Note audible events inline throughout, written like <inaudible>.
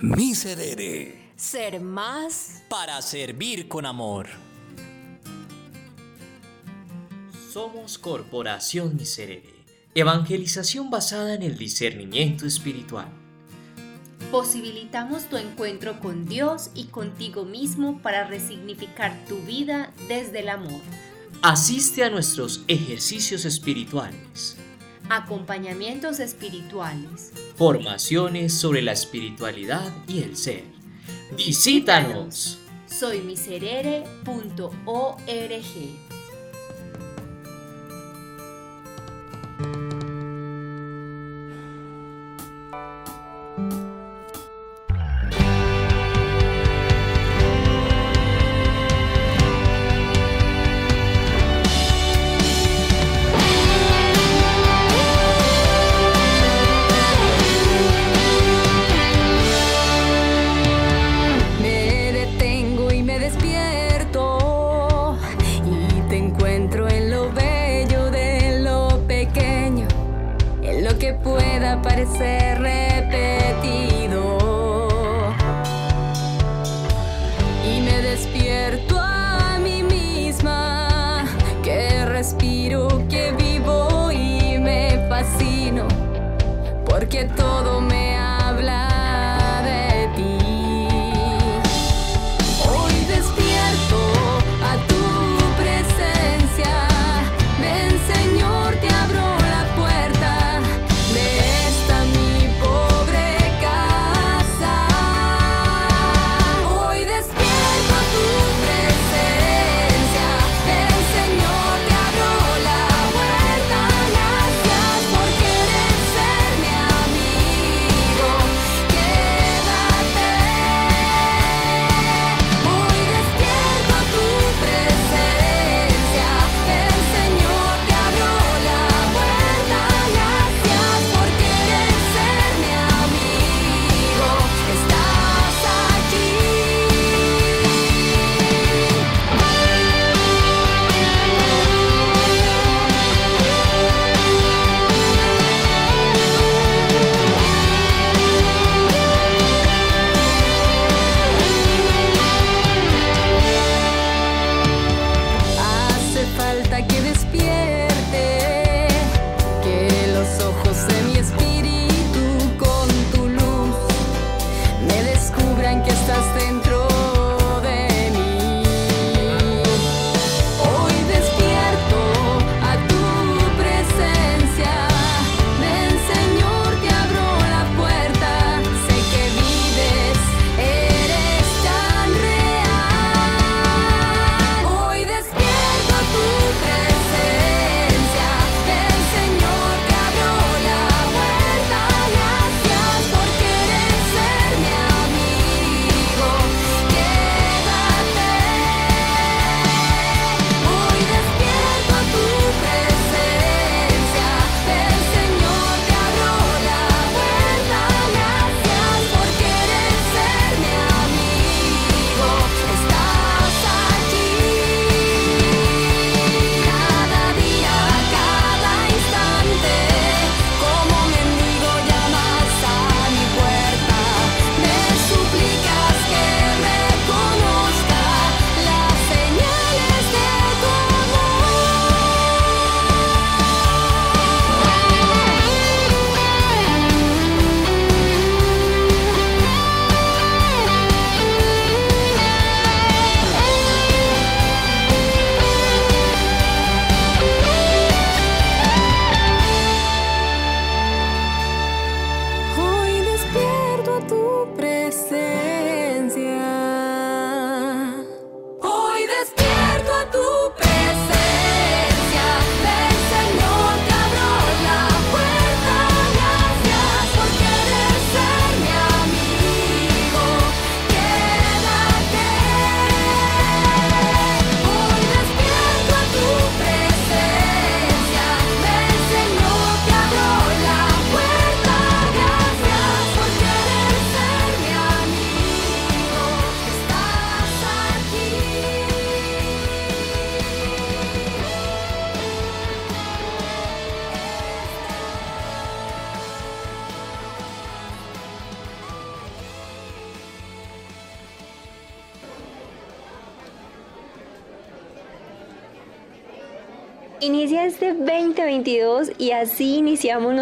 Miserere. Ser más para servir con amor. Somos Corporación Miserere, evangelización basada en el discernimiento espiritual. Posibilitamos tu encuentro con Dios y contigo mismo para resignificar tu vida desde el amor. Asiste a nuestros ejercicios espirituales. Acompañamientos espirituales. Formaciones sobre la espiritualidad y el ser. Visítanos. Soymiserere.org parecer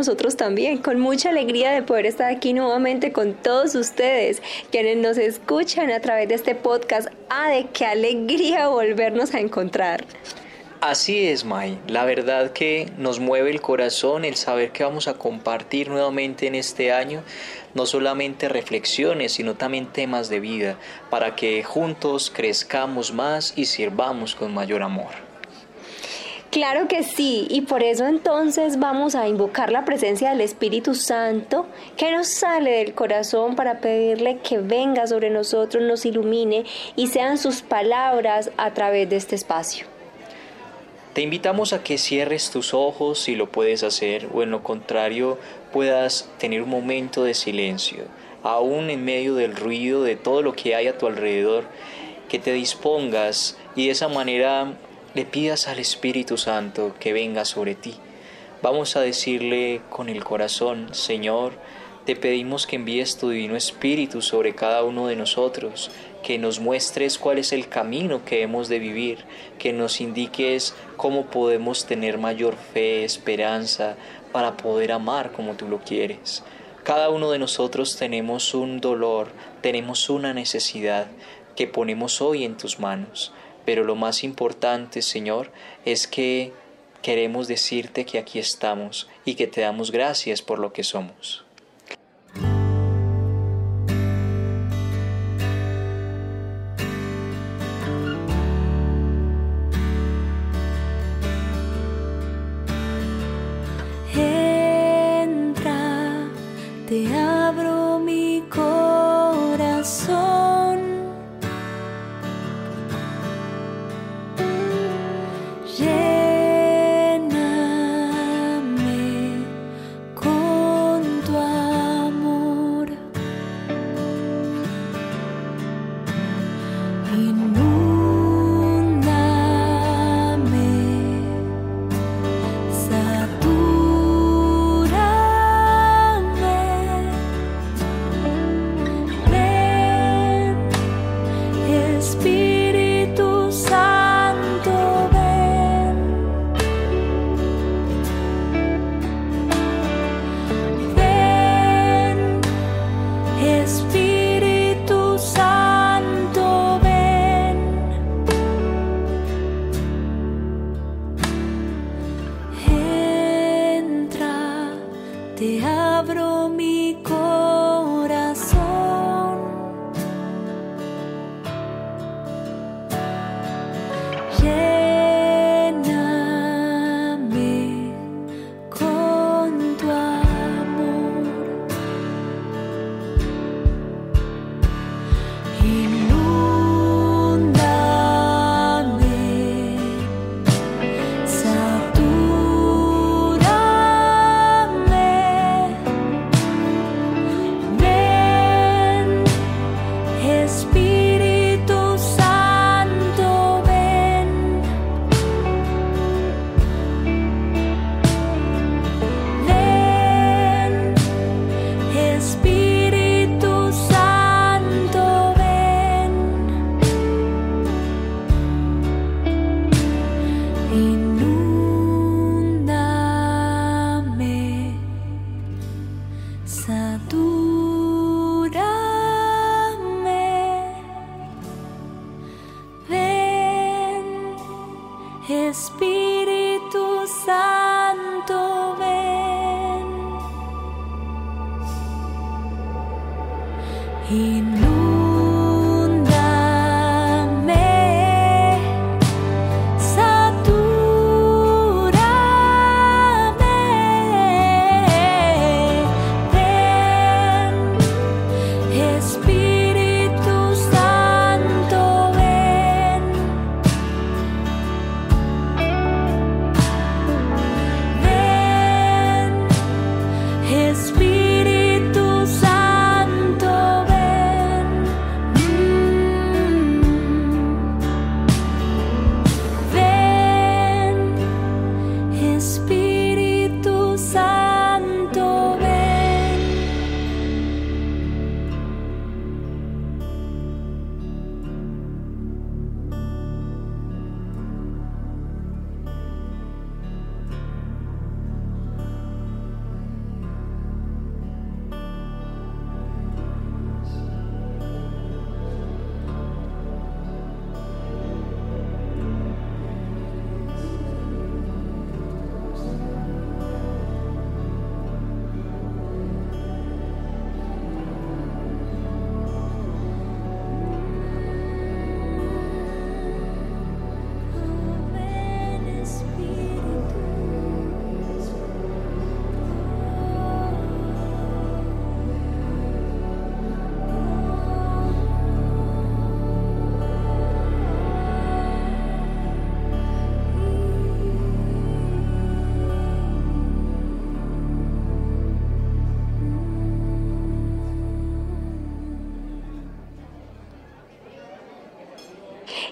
nosotros también, con mucha alegría de poder estar aquí nuevamente con todos ustedes, quienes nos escuchan a través de este podcast. ¡Ah, de qué alegría volvernos a encontrar! Así es, Mai. La verdad que nos mueve el corazón el saber que vamos a compartir nuevamente en este año no solamente reflexiones, sino también temas de vida, para que juntos crezcamos más y sirvamos con mayor amor. Claro que sí, y por eso entonces vamos a invocar la presencia del Espíritu Santo que nos sale del corazón para pedirle que venga sobre nosotros, nos ilumine y sean sus palabras a través de este espacio. Te invitamos a que cierres tus ojos si lo puedes hacer o en lo contrario puedas tener un momento de silencio, aún en medio del ruido de todo lo que hay a tu alrededor, que te dispongas y de esa manera le pidas al Espíritu Santo que venga sobre ti. Vamos a decirle con el corazón, Señor, te pedimos que envíes tu divino Espíritu sobre cada uno de nosotros, que nos muestres cuál es el camino que hemos de vivir, que nos indiques cómo podemos tener mayor fe, esperanza, para poder amar como tú lo quieres. Cada uno de nosotros tenemos un dolor, tenemos una necesidad que ponemos hoy en tus manos. Pero lo más importante, Señor, es que queremos decirte que aquí estamos y que te damos gracias por lo que somos. this be?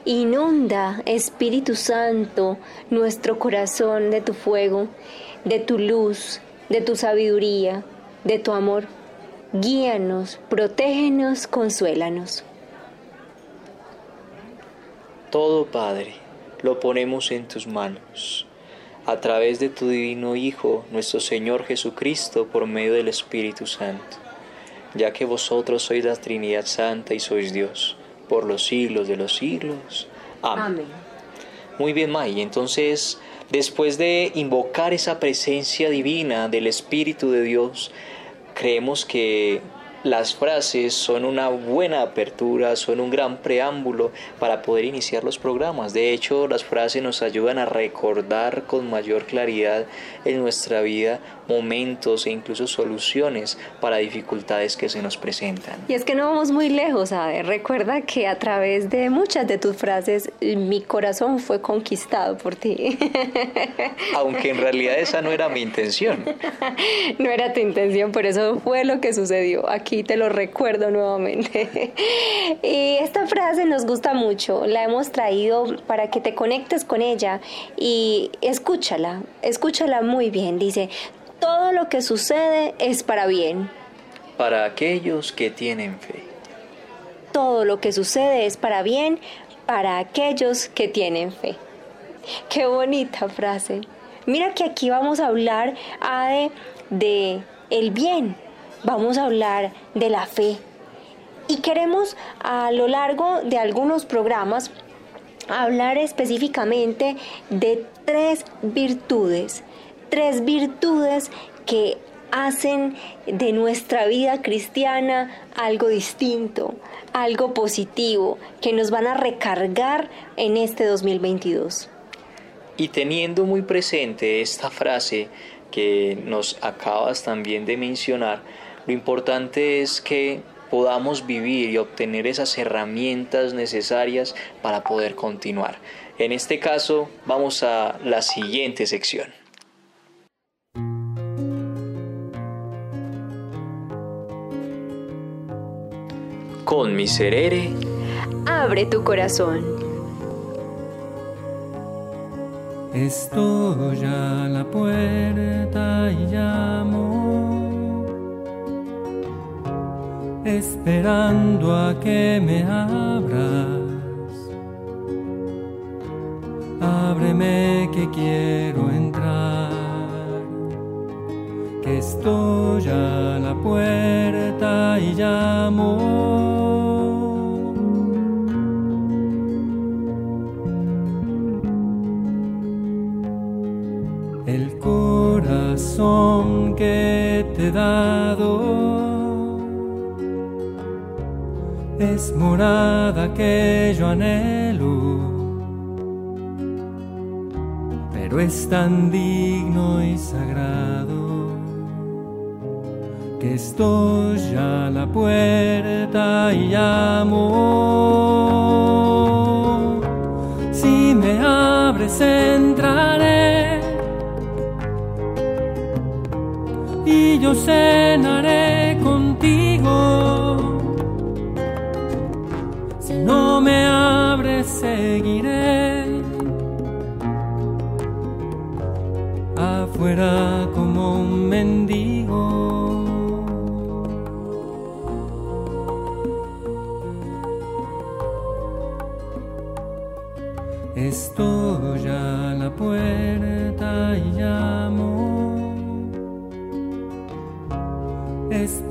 Inunda, Espíritu Santo, nuestro corazón de tu fuego, de tu luz, de tu sabiduría, de tu amor. Guíanos, protégenos, consuélanos. Todo, Padre, lo ponemos en tus manos. A través de tu divino Hijo, nuestro Señor Jesucristo, por medio del Espíritu Santo. Ya que vosotros sois la Trinidad Santa y sois Dios, por los siglos de los siglos. Amén. Muy bien, May. Entonces, después de invocar esa presencia divina del Espíritu de Dios, creemos que las frases son una buena apertura, son un gran preámbulo para poder iniciar los programas. De hecho, las frases nos ayudan a recordar con mayor claridad en nuestra vida momentos e incluso soluciones para dificultades que se nos presentan. Y es que no vamos muy lejos, ¿sabe? Recuerda que a través de muchas de tus frases mi corazón fue conquistado por ti. <laughs> Aunque en realidad esa no era mi intención. <laughs> no era tu intención, por eso fue lo que sucedió. Aquí te lo recuerdo nuevamente. <laughs> y esta frase nos gusta mucho, la hemos traído para que te conectes con ella y escúchala, escúchala muy bien. Dice, todo lo que sucede es para bien. Para aquellos que tienen fe. Todo lo que sucede es para bien para aquellos que tienen fe. Qué bonita frase. Mira que aquí vamos a hablar de, de el bien, vamos a hablar de la fe. Y queremos a lo largo de algunos programas hablar específicamente de tres virtudes tres virtudes que hacen de nuestra vida cristiana algo distinto, algo positivo, que nos van a recargar en este 2022. Y teniendo muy presente esta frase que nos acabas también de mencionar, lo importante es que podamos vivir y obtener esas herramientas necesarias para poder continuar. En este caso, vamos a la siguiente sección. Con miserere, abre tu corazón. Estoy a la puerta y llamo, esperando a que me abras. Ábreme que quiero entrar, que estoy a la puerta y llamo. que te he dado es morada que yo anhelo, pero es tan digno y sagrado estoy a la puerta y llamo. Si me abres entraré y yo cenaré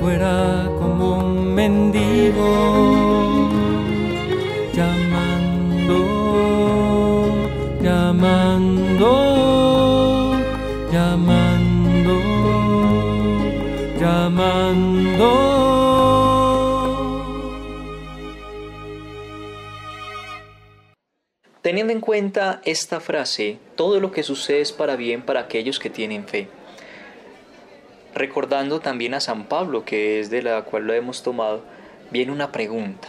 afuera como un mendigo, llamando, llamando, llamando, llamando. Teniendo en cuenta esta frase, todo lo que sucede es para bien para aquellos que tienen fe. Recordando también a San Pablo, que es de la cual lo hemos tomado, viene una pregunta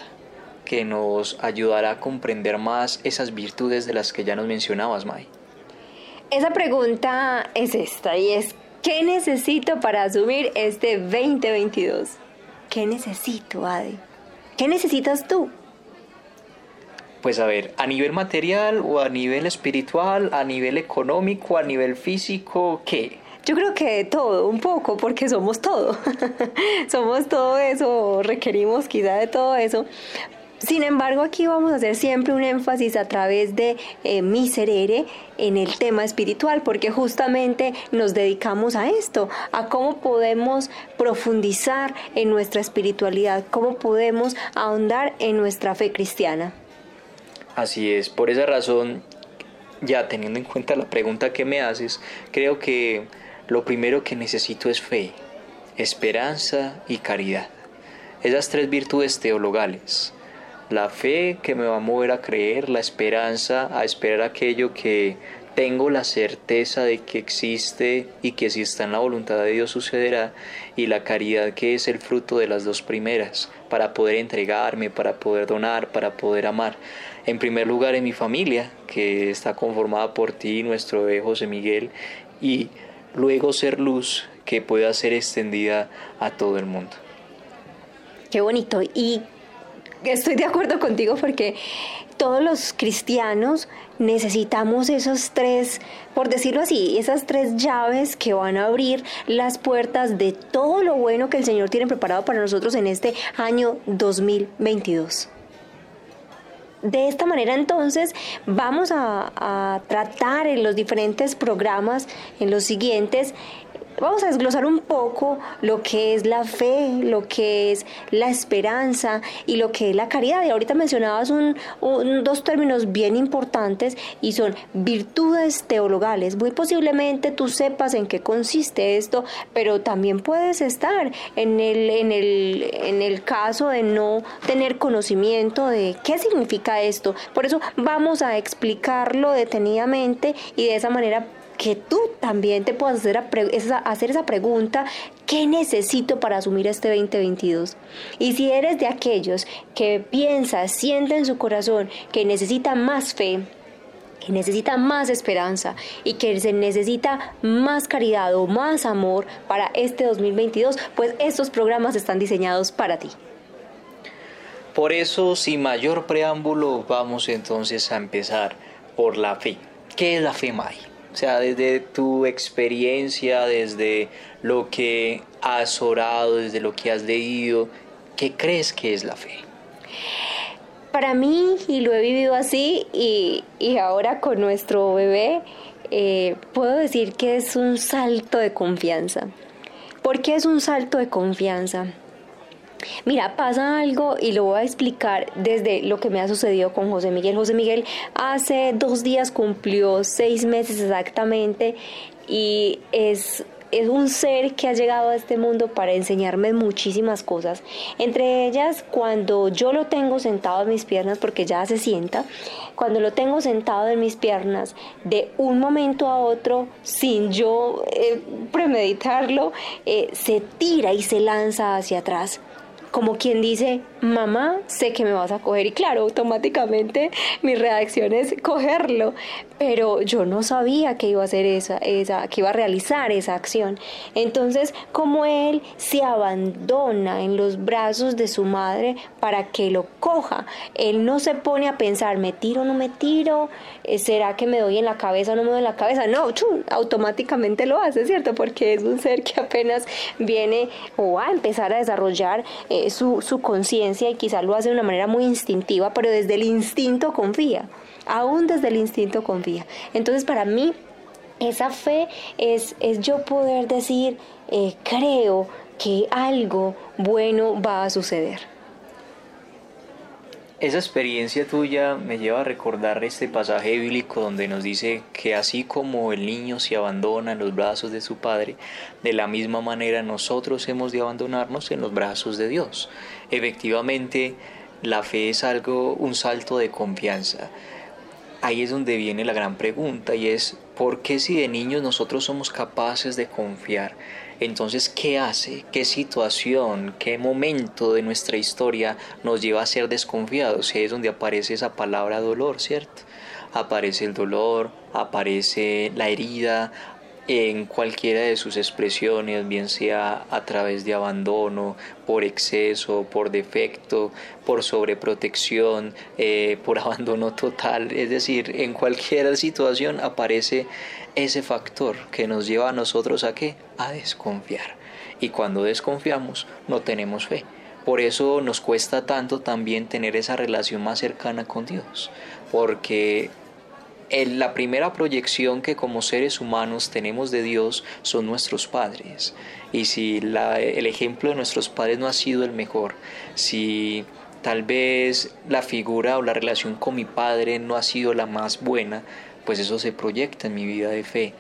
que nos ayudará a comprender más esas virtudes de las que ya nos mencionabas, Mai. Esa pregunta es esta y es, ¿qué necesito para asumir este 2022? ¿Qué necesito, Adi? ¿Qué necesitas tú? Pues a ver, a nivel material o a nivel espiritual, a nivel económico, a nivel físico, ¿qué? Yo creo que todo, un poco, porque somos todo. <laughs> somos todo eso, requerimos quizá de todo eso. Sin embargo, aquí vamos a hacer siempre un énfasis a través de eh, Miserere en el tema espiritual, porque justamente nos dedicamos a esto, a cómo podemos profundizar en nuestra espiritualidad, cómo podemos ahondar en nuestra fe cristiana. Así es, por esa razón, ya teniendo en cuenta la pregunta que me haces, creo que lo primero que necesito es fe, esperanza y caridad. Esas tres virtudes teologales. La fe que me va a mover a creer, la esperanza a esperar aquello que tengo la certeza de que existe y que si está en la voluntad de Dios sucederá, y la caridad que es el fruto de las dos primeras, para poder entregarme, para poder donar, para poder amar. En primer lugar en mi familia, que está conformada por ti, nuestro bebé José Miguel, y luego ser luz que pueda ser extendida a todo el mundo. Qué bonito. Y estoy de acuerdo contigo porque todos los cristianos necesitamos esos tres, por decirlo así, esas tres llaves que van a abrir las puertas de todo lo bueno que el Señor tiene preparado para nosotros en este año 2022. De esta manera entonces vamos a, tratar en los diferentes programas, en los siguientes, vamos a desglosar un poco lo que es la fe, lo que es la esperanza y lo que es la caridad. Y ahorita mencionabas un, dos términos bien importantes y son virtudes teologales. Muy posiblemente tú sepas en qué consiste esto, pero también puedes estar en el, en el, en el caso de no tener conocimiento de qué significa esto. Por eso vamos a explicarlo detenidamente y de esa manera que tú también te puedas hacer, esa pregunta, ¿qué necesito para asumir este 2022? Y si eres de aquellos que piensa, siente en su corazón que necesita más fe, que necesita más esperanza y que se necesita más caridad o más amor para este 2022, pues estos programas están diseñados para ti. Por eso, sin mayor preámbulo, vamos entonces a empezar por la fe. ¿Qué es la fe, May? O sea, desde tu experiencia, desde lo que has orado, desde lo que has leído, ¿qué crees que es la fe? Para mí, y lo he vivido así, y, y ahora con nuestro bebé, eh, puedo decir que es un salto de confianza. ¿Por qué es un salto de confianza? Mira, pasa algo y lo voy a explicar desde lo que me ha sucedido con José Miguel. José Miguel hace dos días cumplió seis meses exactamente y es es un ser que ha llegado a este mundo para enseñarme muchísimas cosas. Entre ellas, cuando yo lo tengo sentado en mis piernas, porque ya se sienta, cuando lo tengo sentado en mis piernas, de un momento a otro, sin yo eh, premeditarlo, eh, se tira y se lanza hacia atrás como quien dice, mamá, sé que me vas a coger. Y claro, automáticamente mi reacción es cogerlo. Pero yo no sabía que iba a hacer esa, que iba a realizar esa acción. Entonces, como él se abandona en los brazos de su madre para que lo coja, él no se pone a pensar, me tiro no me tiro, eh, será que me doy en la cabeza o no me doy en la cabeza. No, chum, automáticamente lo hace, ¿cierto? Porque es un ser que apenas viene o va a empezar a desarrollar. Eh, su, su conciencia y quizá lo hace de una manera muy instintiva, pero desde el instinto confía, aún desde el instinto confía. Entonces para mí esa fe es, es yo poder decir, eh, creo que algo bueno va a suceder. Esa experiencia tuya me lleva a recordar este pasaje bíblico donde nos dice que así como el niño se abandona en los brazos de su padre, de la misma manera nosotros hemos de abandonarnos en los brazos de Dios. Efectivamente, la fe es algo, un salto de confianza. Ahí es donde viene la gran pregunta y es, ¿por qué si de niños nosotros somos capaces de confiar? Entonces, ¿qué hace? ¿Qué situación? ¿Qué momento de nuestra historia nos lleva a ser desconfiados? Es donde aparece esa palabra dolor, ¿cierto? Aparece el dolor, aparece la herida, en cualquiera de sus expresiones, bien sea a través de abandono, por exceso, por defecto, por sobreprotección, eh, por <laughs> abandono total, es decir, en cualquier situación aparece ese factor que nos lleva a nosotros a qué? A desconfiar. Y cuando desconfiamos no tenemos fe. Por eso nos cuesta tanto también tener esa relación más cercana con Dios, porque la primera proyección que como seres humanos tenemos de Dios son nuestros padres. Y si el ejemplo de nuestros padres no ha sido el mejor, si tal vez la figura o la relación con mi padre no ha sido la más buena, pues eso se proyecta en mi vida de fe.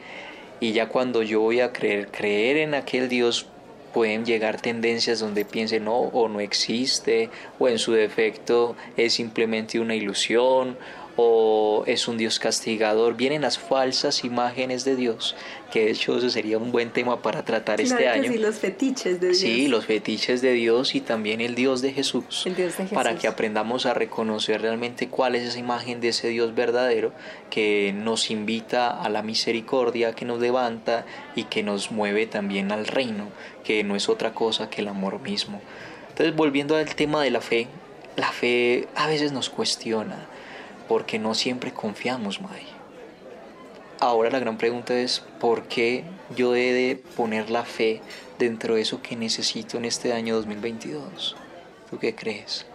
Y ya cuando yo voy a creer, creer en aquel Dios, pueden llegar tendencias donde piense no o no existe, o en su defecto es simplemente una ilusión, o es un Dios castigador. Vienen las falsas imágenes de Dios, que de hecho eso sería un buen tema para tratar este año. Sí, los fetiches de Dios. Sí, los fetiches de Dios y también el Dios de Jesús. El Dios de Jesús. Para que aprendamos a reconocer realmente cuál es esa imagen de ese Dios verdadero que nos invita a la misericordia, que nos levanta y que nos mueve también al reino, que no es otra cosa que el amor mismo. Entonces, volviendo al tema de la fe, la fe a veces nos cuestiona porque no siempre confiamos, May. Ahora la gran pregunta es, ¿por qué yo he de poner la fe dentro de eso que necesito en este año 2022? ¿Tú qué crees?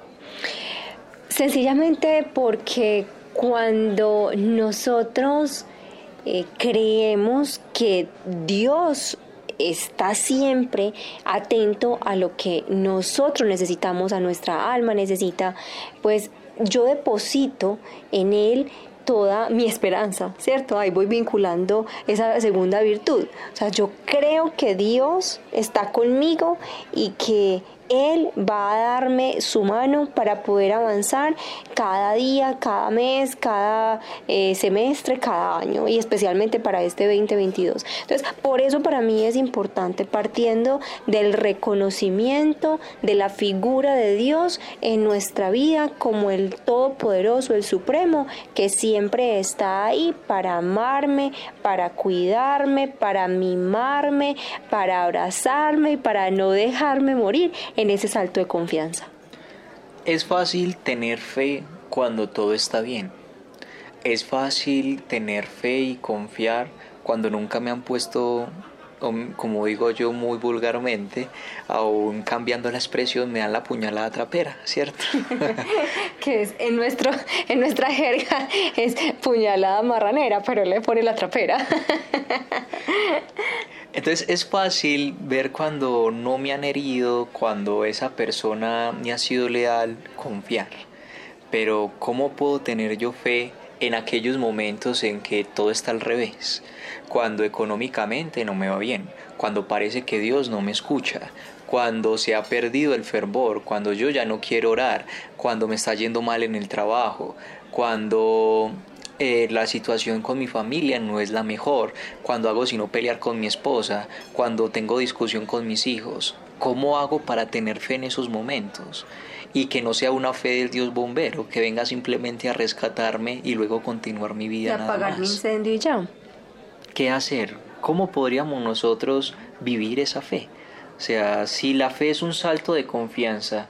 Sencillamente porque cuando nosotros eh, creemos que Dios está siempre atento a lo que nosotros necesitamos, a nuestra alma necesita, pues yo deposito en Él toda mi esperanza, ¿cierto? Ahí voy vinculando esa segunda virtud. O sea, yo creo que Dios está conmigo y que él va a darme su mano para poder avanzar cada día, cada mes, cada eh, semestre, cada año y especialmente para este 2022. Entonces, por eso para mí es importante, partiendo del reconocimiento de la figura de Dios en nuestra vida como el Todopoderoso, el Supremo, que siempre está ahí para amarme, para cuidarme, para mimarme, para abrazarme y para no dejarme morir en ese salto de confianza. Es fácil tener fe cuando todo está bien. Es fácil tener fe y confiar cuando nunca me han puesto, como digo yo muy vulgarmente, aún cambiando la expresión, me dan la puñalada trapera, ¿cierto? <laughs> <laughs> que es en, nuestro, en nuestra jerga es puñalada marranera, pero le pone la trapera. <laughs> Entonces es fácil ver cuando no me han herido, cuando esa persona me ha sido leal, confiar. Pero ¿cómo puedo tener yo fe en aquellos momentos en que todo está al revés? Cuando económicamente no me va bien, cuando parece que Dios no me escucha, cuando se ha perdido el fervor, cuando yo ya no quiero orar, cuando me está yendo mal en el trabajo, cuando eh, la situación con mi familia no es la mejor, cuando hago sino pelear con mi esposa, cuando tengo discusión con mis hijos. ¿Cómo hago para tener fe en esos momentos? Y que no sea una fe del Dios bombero, que venga simplemente a rescatarme y luego continuar mi vida. Y apagar mi incendio y ya. ¿Qué hacer? ¿Cómo podríamos nosotros vivir esa fe? O sea, si la fe es un salto de confianza,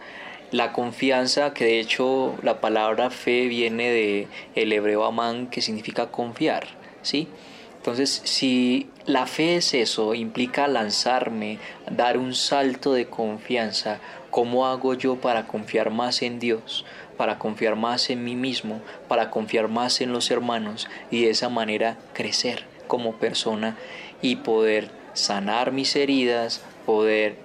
la confianza, que de hecho la palabra fe viene de el hebreo amán, que significa confiar, ¿sí? Entonces, si la fe es eso, implica lanzarme, dar un salto de confianza, ¿Cómo hago yo para confiar más en Dios? para confiar más en mí mismo, para confiar más en los hermanos y de esa manera crecer como persona y poder sanar mis heridas, poder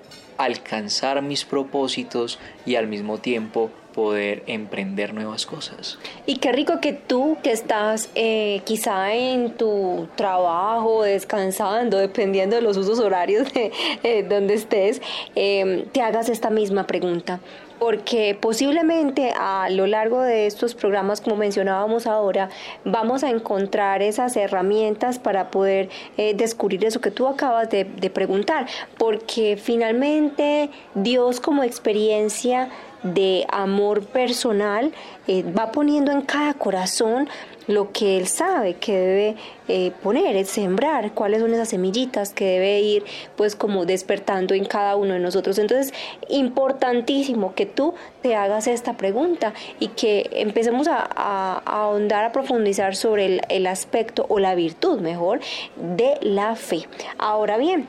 alcanzar mis propósitos y al mismo tiempo poder emprender nuevas cosas. Y qué rico que tú que estás eh, quizá en tu trabajo, descansando, dependiendo de los usos horarios de eh, donde estés, eh, te hagas esta misma pregunta porque posiblemente a lo largo de estos programas, como mencionábamos ahora, vamos a encontrar esas herramientas para poder eh, descubrir eso que tú acabas de, preguntar, porque finalmente Dios como experiencia de amor personal eh, va poniendo en cada corazón lo que él sabe que debe eh, poner, es sembrar, cuáles son esas semillitas que debe ir pues como despertando en cada uno de nosotros. Entonces, importantísimo que tú te hagas esta pregunta y que empecemos a, ahondar, a profundizar sobre el, el aspecto o la virtud, mejor, de la fe. Ahora bien,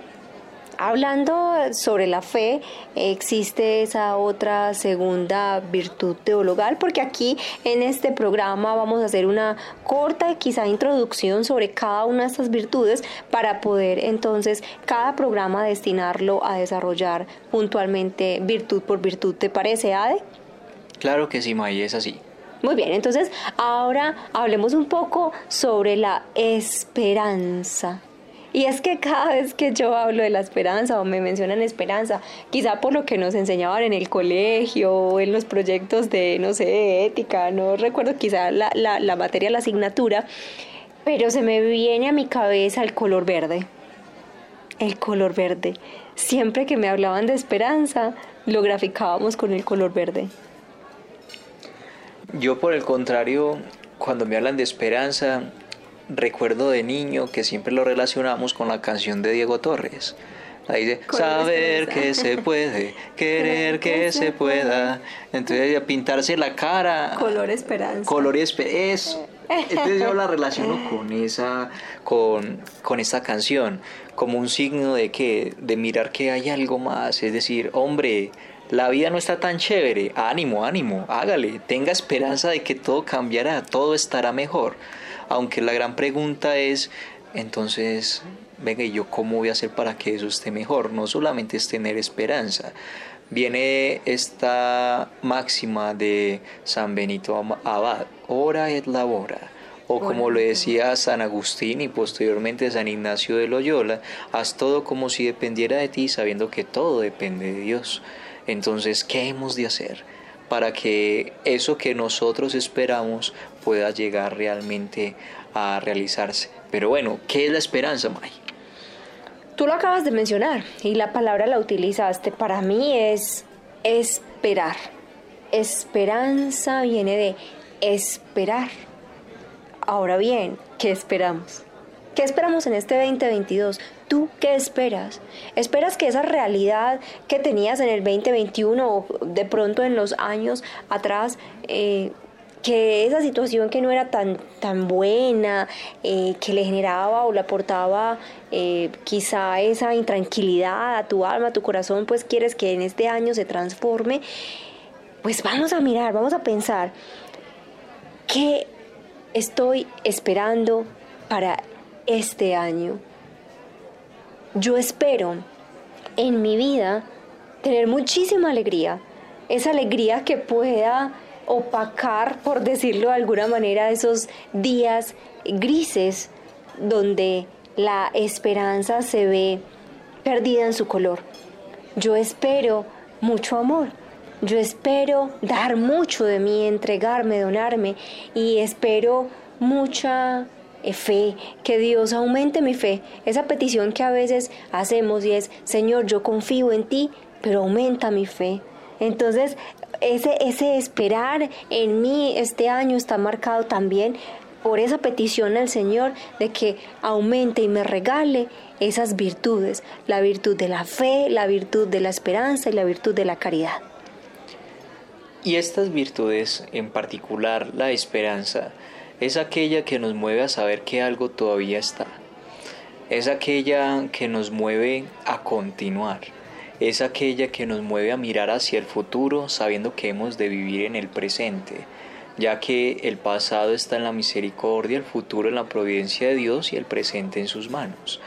Hablando sobre la fe, existe esa otra segunda virtud teologal, porque aquí en este programa vamos a hacer una corta, quizá introducción sobre cada una de estas virtudes para poder entonces cada programa destinarlo a desarrollar puntualmente virtud por virtud. ¿Te parece, Ade? Claro que sí, May, es así. Muy bien, entonces ahora hablemos un poco sobre la esperanza. Y es que cada vez que yo hablo de la esperanza o me mencionan esperanza, quizá por lo que nos enseñaban en el colegio o en los proyectos de, no sé, ética, no recuerdo quizá la, la, la materia, la asignatura, pero se me viene a mi cabeza el color verde. El color verde. Siempre que me hablaban de esperanza, lo graficábamos con el color verde. Yo por el contrario, cuando me hablan de esperanza, recuerdo de niño que siempre lo relacionamos con la canción de Diego Torres. Ahí dice, saber que se puede, querer que se pueda. Entonces, pintarse la cara. Color esperanza. Color esperanza. Entonces yo la relaciono <laughs> con esa, con, con esta canción, como un signo de que, de mirar que hay algo más. Es decir, hombre, la vida no está tan chévere. Ánimo, ánimo, hágale. Tenga esperanza de que todo cambiará, todo estará mejor. Aunque la gran pregunta es, entonces, venga, ¿y yo cómo voy a hacer para que eso esté mejor? No solamente es tener esperanza. Viene esta máxima de San Benito Abad, ora et labora. O como lo decía San Agustín y posteriormente San Ignacio de Loyola, haz todo como si dependiera de ti, sabiendo que todo depende de Dios. Entonces, ¿qué hemos de hacer? para que eso que nosotros esperamos pueda llegar realmente a realizarse. Pero bueno, ¿qué es la esperanza, May? Tú lo acabas de mencionar y la palabra la utilizaste. Para mí es esperar. Esperanza viene de esperar. Ahora bien, ¿qué esperamos? ¿Qué esperamos en este 2022? ¿Tú qué esperas? ¿Esperas que esa realidad que tenías en el 2021 o de pronto en los años atrás, eh, que esa situación que no era tan, tan buena, eh, que le generaba o le aportaba eh, quizá esa intranquilidad a tu alma, a tu corazón, pues quieres que en este año se transforme? Pues vamos a mirar, vamos a pensar, ¿qué estoy esperando para este año? yo espero en mi vida tener muchísima alegría, esa alegría que pueda opacar, por decirlo de alguna manera, esos días grises donde la esperanza se ve perdida en su color. Yo espero mucho amor. Yo espero dar mucho de mí, entregarme, donarme y espero mucha eh, fe, que Dios aumente mi fe. Esa petición que a veces hacemos y es, Señor, yo confío en ti, pero aumenta mi fe. Entonces, ese, ese esperar en mí este año está marcado también por esa petición al Señor de que aumente y me regale esas virtudes, la virtud de la fe, la virtud de la esperanza y la virtud de la caridad. Y estas virtudes, en particular la esperanza, es aquella que nos mueve a saber que algo todavía está. Es aquella que nos mueve a continuar. Es aquella que nos mueve a mirar hacia el futuro sabiendo que hemos de vivir en el presente, ya que el pasado está en la misericordia, el futuro en la providencia de Dios y el presente en sus manos.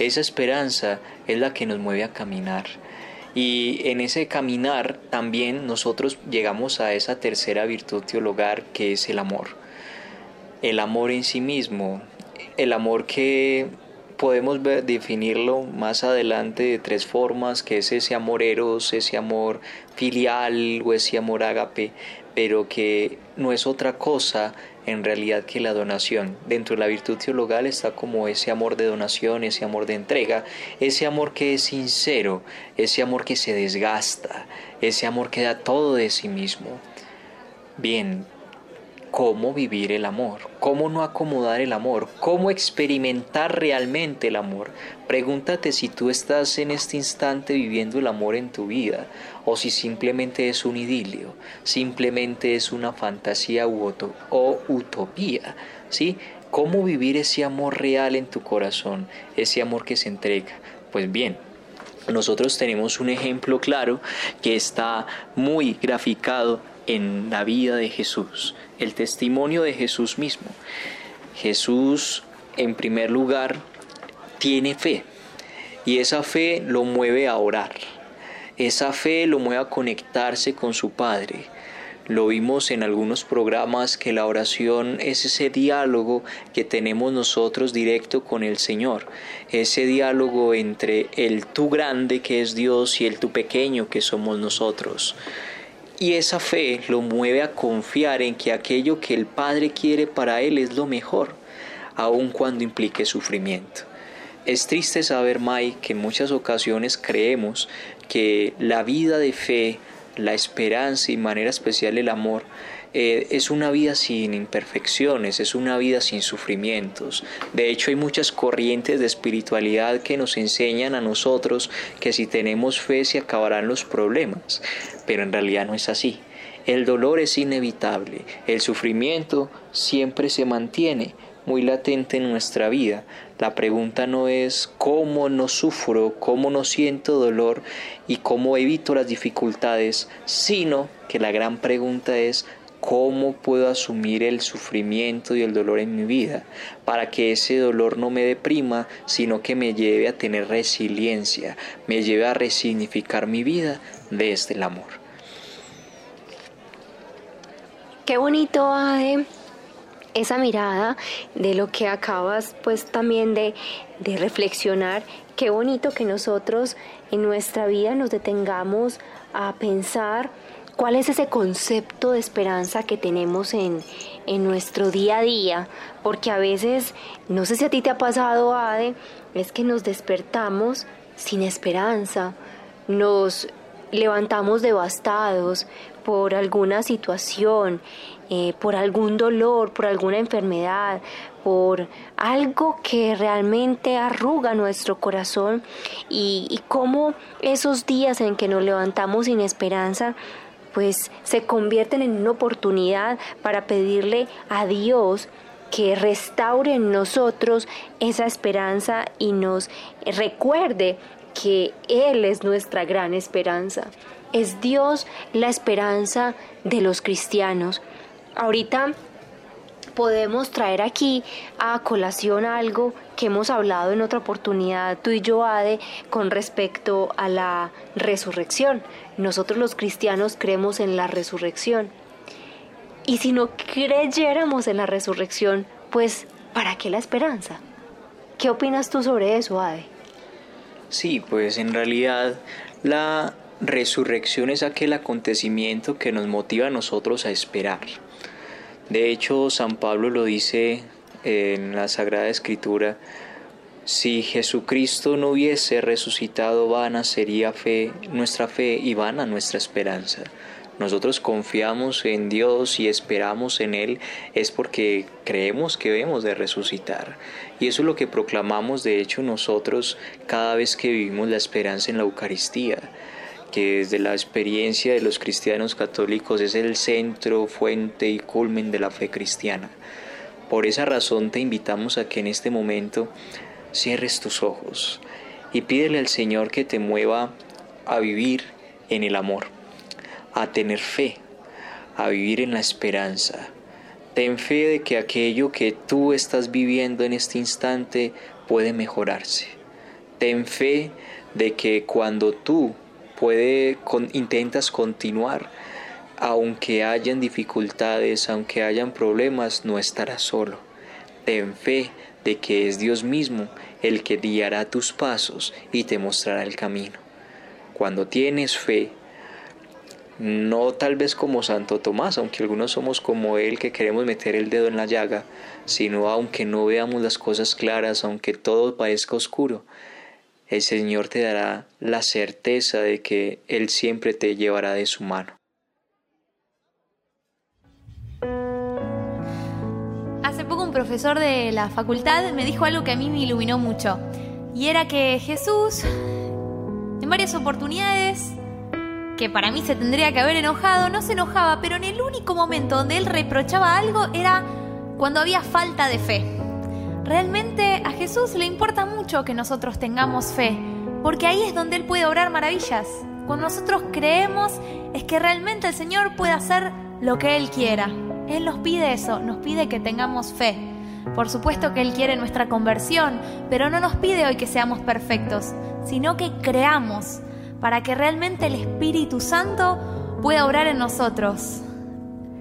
Esa esperanza es la que nos mueve a caminar. Y en ese caminar también nosotros llegamos a esa tercera virtud teologal que es el amor. El amor en sí mismo, el amor que podemos definirlo más adelante de tres formas, que es ese amor eros, ese amor filial o ese amor ágape, pero que no es otra cosa en realidad que la donación. Dentro de la virtud teologal está como ese amor de donación, ese amor de entrega, ese amor que es sincero, ese amor que se desgasta, ese amor que da todo de sí mismo. Bien, cómo vivir el amor, cómo no acomodar el amor, cómo experimentar realmente el amor. Pregúntate si tú estás en este instante viviendo el amor en tu vida o si simplemente es un idilio, simplemente es una fantasía o utopía, ¿sí? ¿Cómo vivir ese amor real en tu corazón, ese amor que se entrega? Pues bien, nosotros tenemos un ejemplo claro que está muy graficado en la vida de Jesús, el testimonio de Jesús mismo. Jesús, en primer lugar, tiene fe y esa fe lo mueve a orar. Esa fe lo mueve a conectarse con su Padre. Lo vimos en algunos programas que la oración es ese diálogo que tenemos nosotros directo con el Señor, ese diálogo entre el tú grande que es Dios y el tú pequeño que somos nosotros. Y esa fe lo mueve a confiar en que aquello que el Padre quiere para él es lo mejor, aun cuando implique sufrimiento. Es triste saber, Mai, que en muchas ocasiones creemos que la vida de fe, la esperanza y manera especial el amor eh, es una vida sin imperfecciones, es una vida sin sufrimientos. De hecho, hay muchas corrientes de espiritualidad que nos enseñan a nosotros que si tenemos fe se acabarán los problemas, pero en realidad no es así. El dolor es inevitable, el sufrimiento siempre se mantiene muy latente en nuestra vida. La pregunta no es cómo no sufro, cómo no siento dolor y cómo evito las dificultades, sino que la gran pregunta es ¿Cómo puedo asumir el sufrimiento y el dolor en mi vida para que ese dolor no me deprima, sino que me lleve a tener resiliencia, me lleve a resignificar mi vida desde el amor? Qué bonito, Ade, esa mirada de lo que acabas pues también de, de reflexionar. Qué bonito que nosotros en nuestra vida nos detengamos a pensar ¿Cuál es ese concepto de esperanza que tenemos en, nuestro día a día? Porque a veces, no sé si a ti te ha pasado, Ade, es que nos despertamos sin esperanza, nos levantamos devastados por alguna situación, eh, por algún dolor, por alguna enfermedad, por algo que realmente arruga nuestro corazón y, y cómo esos días en que nos levantamos sin esperanza pues se convierten en una oportunidad para pedirle a Dios que restaure en nosotros esa esperanza y nos recuerde que Él es nuestra gran esperanza. Es Dios la esperanza de los cristianos. Ahorita podemos traer aquí a colación algo que hemos hablado en otra oportunidad, tú y yo, Ade, con respecto a la resurrección. Nosotros los cristianos creemos en la resurrección. Y si no creyéramos en la resurrección, pues, ¿para qué la esperanza? ¿Qué opinas tú sobre eso, Ade? Sí, pues en realidad la resurrección es aquel acontecimiento que nos motiva a nosotros a esperar. De hecho, San Pablo lo dice en la Sagrada Escritura, si Jesucristo no hubiese resucitado, vana sería fe, nuestra fe y vana nuestra esperanza. Nosotros confiamos en Dios y esperamos en Él es porque creemos que debemos de resucitar. Y eso es lo que proclamamos de hecho nosotros cada vez que vivimos la esperanza en la Eucaristía que desde la experiencia de los cristianos católicos es el centro, fuente y culmen de la fe cristiana. Por esa razón te invitamos a que en este momento cierres tus ojos y pídele al Señor que te mueva a vivir en el amor, a tener fe, a vivir en la esperanza. Ten fe de que aquello que tú estás viviendo en este instante puede mejorarse. Ten fe de que cuando tú puede, intentas continuar, aunque hayan dificultades, aunque hayan problemas, no estarás solo. Ten fe de que es Dios mismo el que guiará tus pasos y te mostrará el camino. Cuando tienes fe, no tal vez como Santo Tomás, aunque algunos somos como él que queremos meter el dedo en la llaga, sino aunque no veamos las cosas claras, aunque todo parezca oscuro, el Señor te dará la certeza de que Él siempre te llevará de su mano. Hace poco un profesor de la facultad me dijo algo que a mí me iluminó mucho, y era que Jesús, en varias oportunidades, que para mí se tendría que haber enojado, no se enojaba, pero en el único momento donde él reprochaba algo era cuando había falta de fe. Realmente a Jesús le importa mucho que nosotros tengamos fe, porque ahí es donde Él puede obrar maravillas. Cuando nosotros creemos es que realmente el Señor puede hacer lo que Él quiera. Él nos pide eso, nos pide que tengamos fe. Por supuesto que Él quiere nuestra conversión, pero no nos pide hoy que seamos perfectos, sino que creamos para que realmente el Espíritu Santo pueda obrar en nosotros.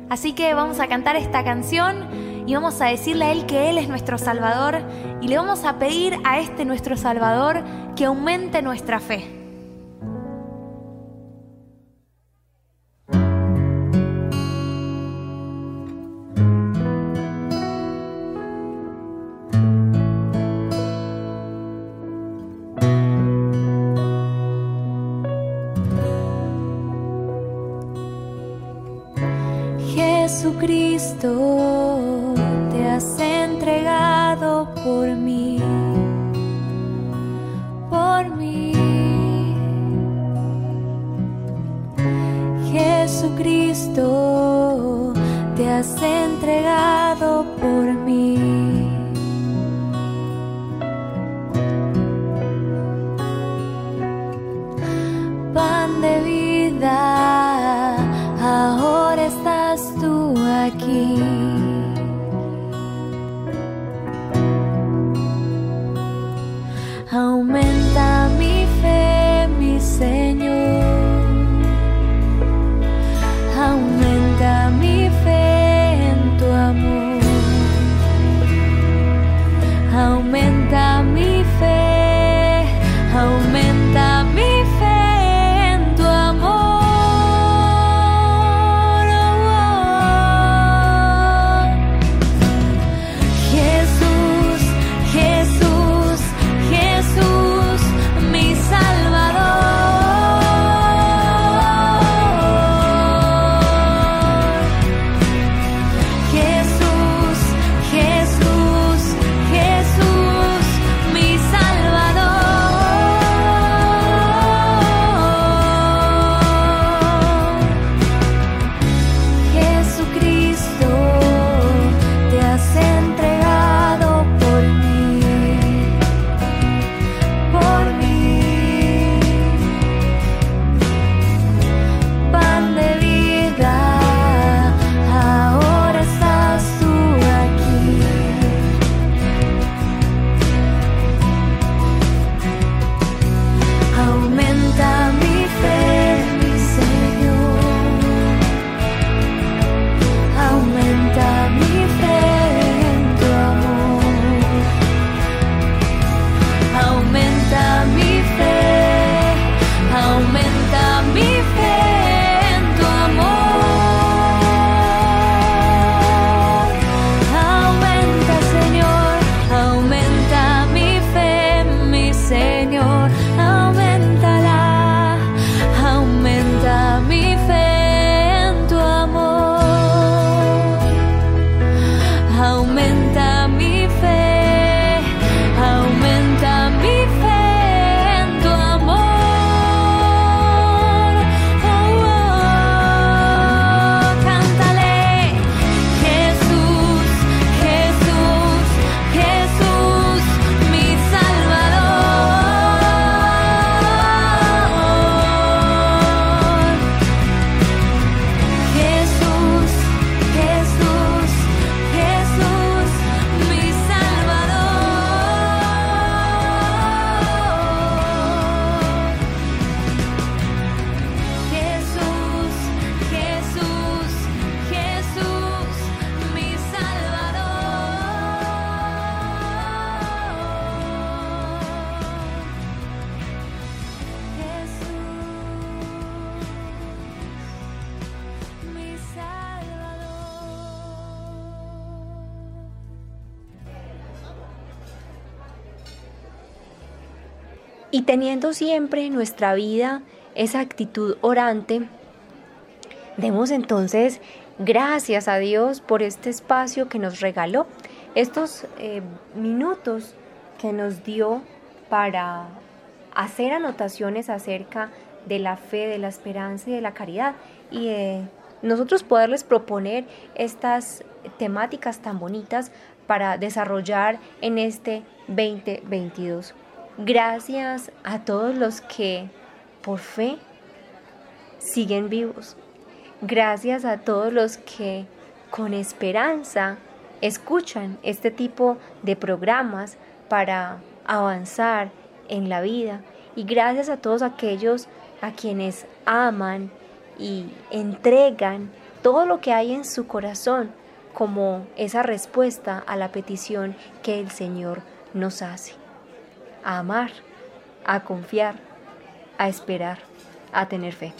Así que vamos a cantar esta canción y vamos a decirle a Él que Él es nuestro Salvador y le vamos a pedir a este nuestro Salvador que aumente nuestra fe. Nuestra vida esa actitud orante, demos entonces gracias a Dios por este espacio que nos regaló, estos eh, minutos que nos dio para hacer anotaciones acerca de la fe, de la esperanza y de la caridad. Y eh, nosotros poderles proponer estas temáticas tan bonitas para desarrollar en este 2022. Gracias a todos los que por fe siguen vivos. Gracias a todos los que con esperanza escuchan este tipo de programas para avanzar en la vida. Y gracias a todos aquellos a quienes aman y entregan todo lo que hay en su corazón como esa respuesta a la petición que el Señor nos hace. A amar, a confiar, a esperar, a tener fe.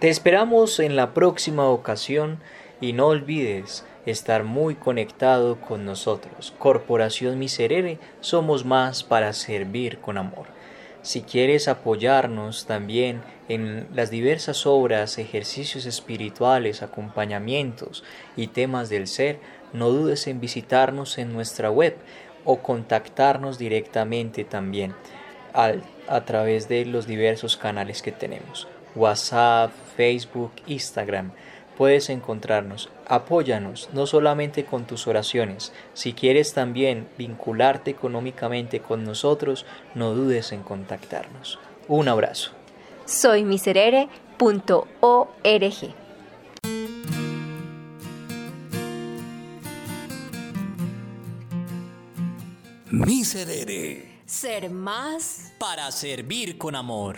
Te esperamos en la próxima ocasión y no olvides estar muy conectado con nosotros. Corporación Miserere, somos más para servir con amor. Si quieres apoyarnos también en las diversas obras, ejercicios espirituales, acompañamientos y temas del ser, no dudes en visitarnos en nuestra web o contactarnos directamente también a través de los diversos canales que tenemos. WhatsApp, Facebook, Instagram puedes encontrarnos. Apóyanos no solamente con tus oraciones, si quieres también vincularte económicamente con nosotros, no dudes en contactarnos. Un abrazo. Soy miserere.org. Miserere. Ser más para servir con amor.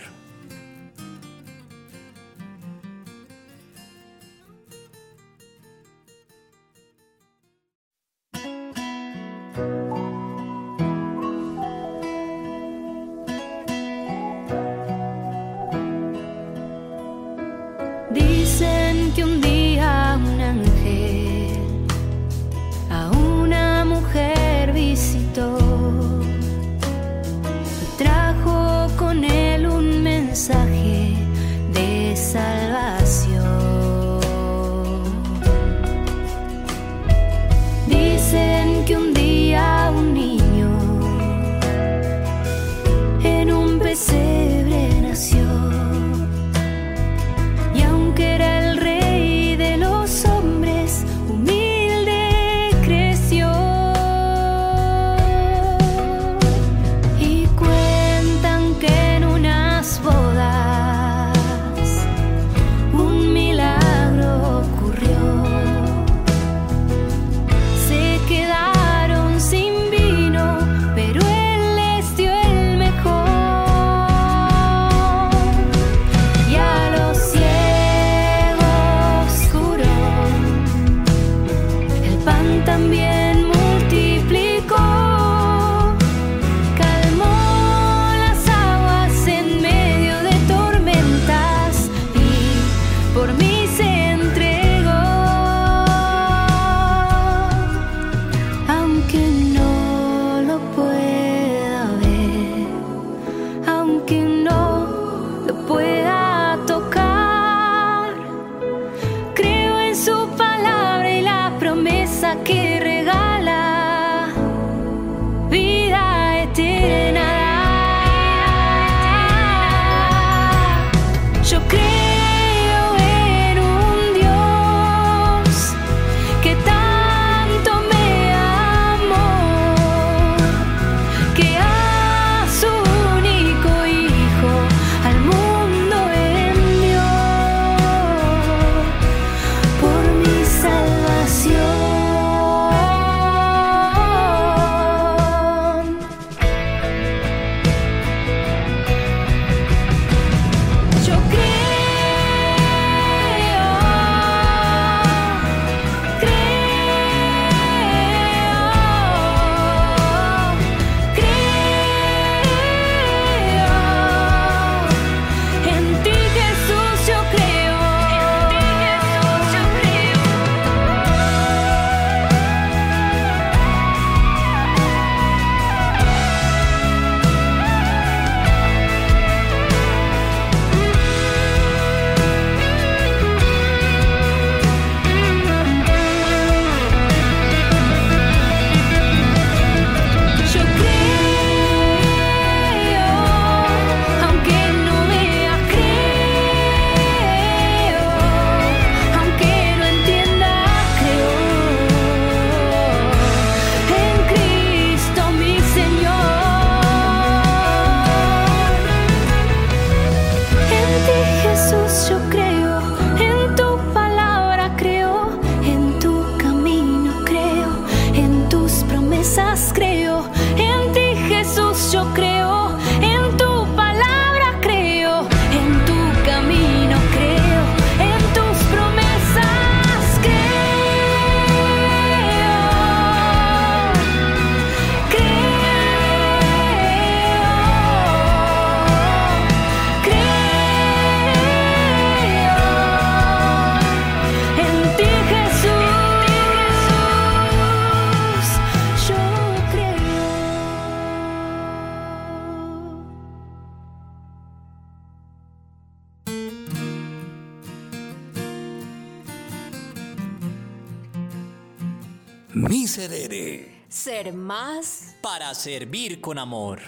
Servir con amor.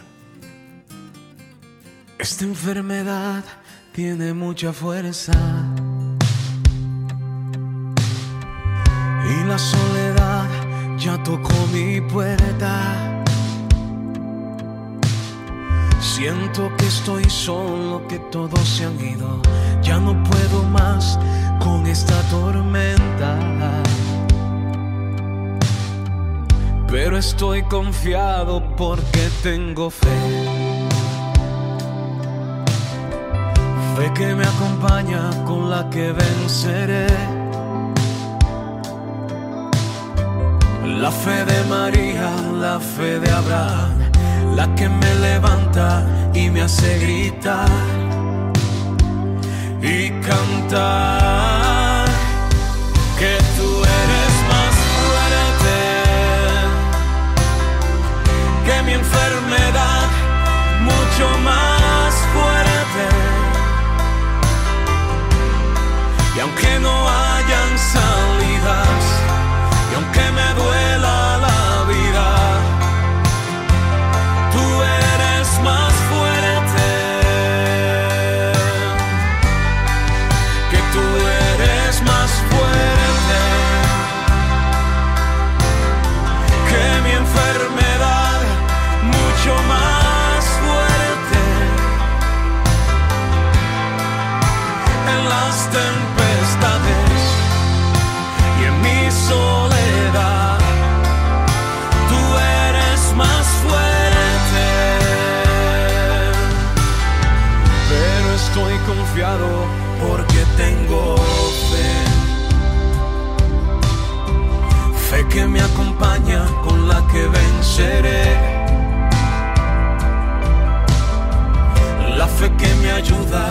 Esta enfermedad tiene mucha fuerza. Y la soledad ya tocó mi puerta. Siento que estoy solo, que todos se han ido. Ya no puedo más con esta tormenta. Pero estoy confiado porque tengo fe. Fe que me acompaña con la que venceré. La fe de María, la fe de Abraham, la que me levanta y me hace gritar y cantar no hayan que me acompaña con la que venceré. La fe que me ayuda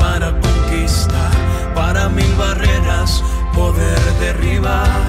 para conquistar, para mil barreras poder derribar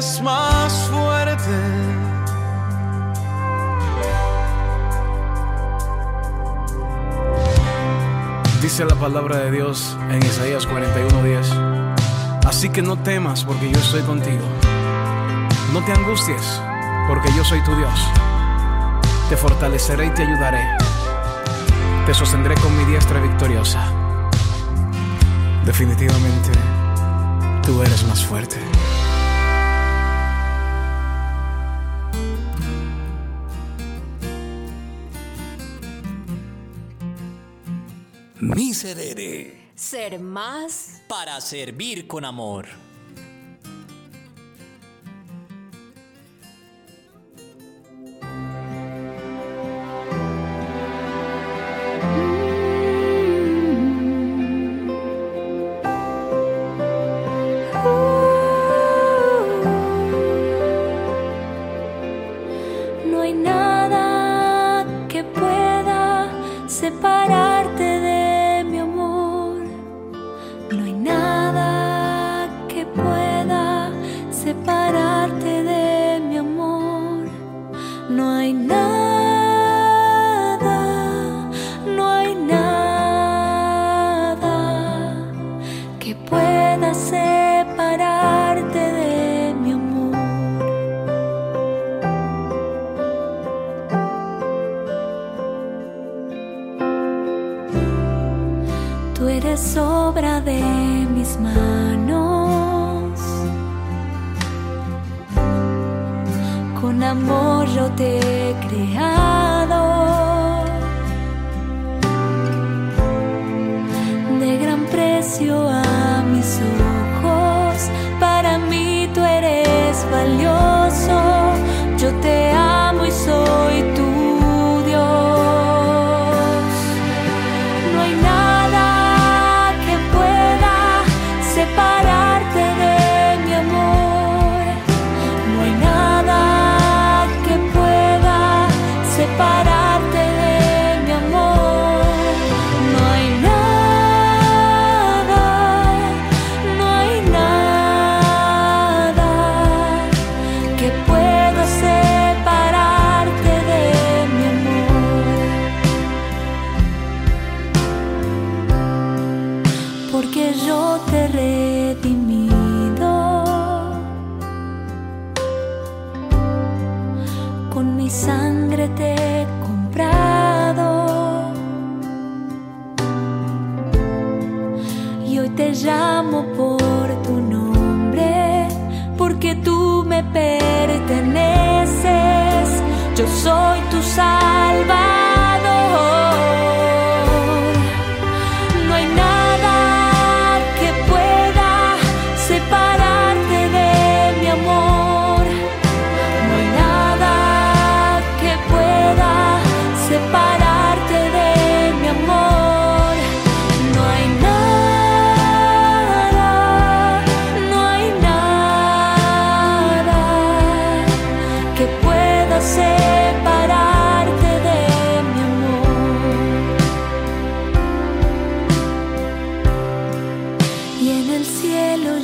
es más fuerte. Dice la palabra de Dios en Isaías 41:10. Así que no temas porque yo estoy contigo. No te angusties porque yo soy tu Dios. Te fortaleceré y te ayudaré. Te sostendré con mi diestra victoriosa. Definitivamente, tú eres más fuerte. Miserere. Ser más para servir con amor.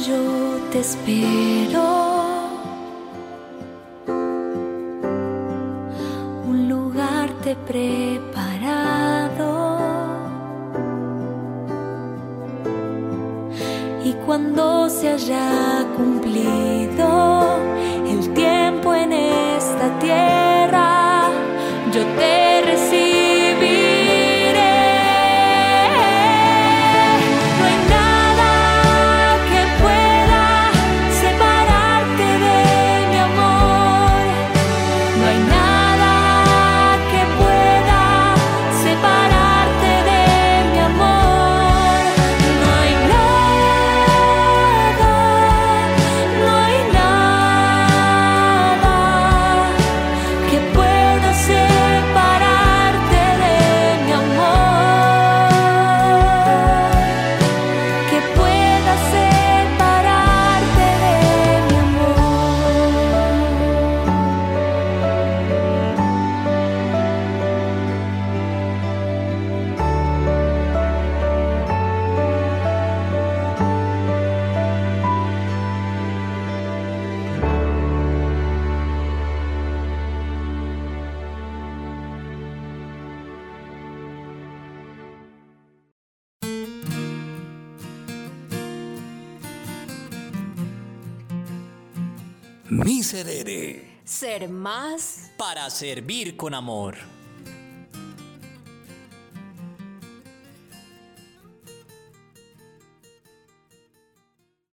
yo te espero. Un lugar te preparado. Y cuando se haya cumplido. para servir con amor.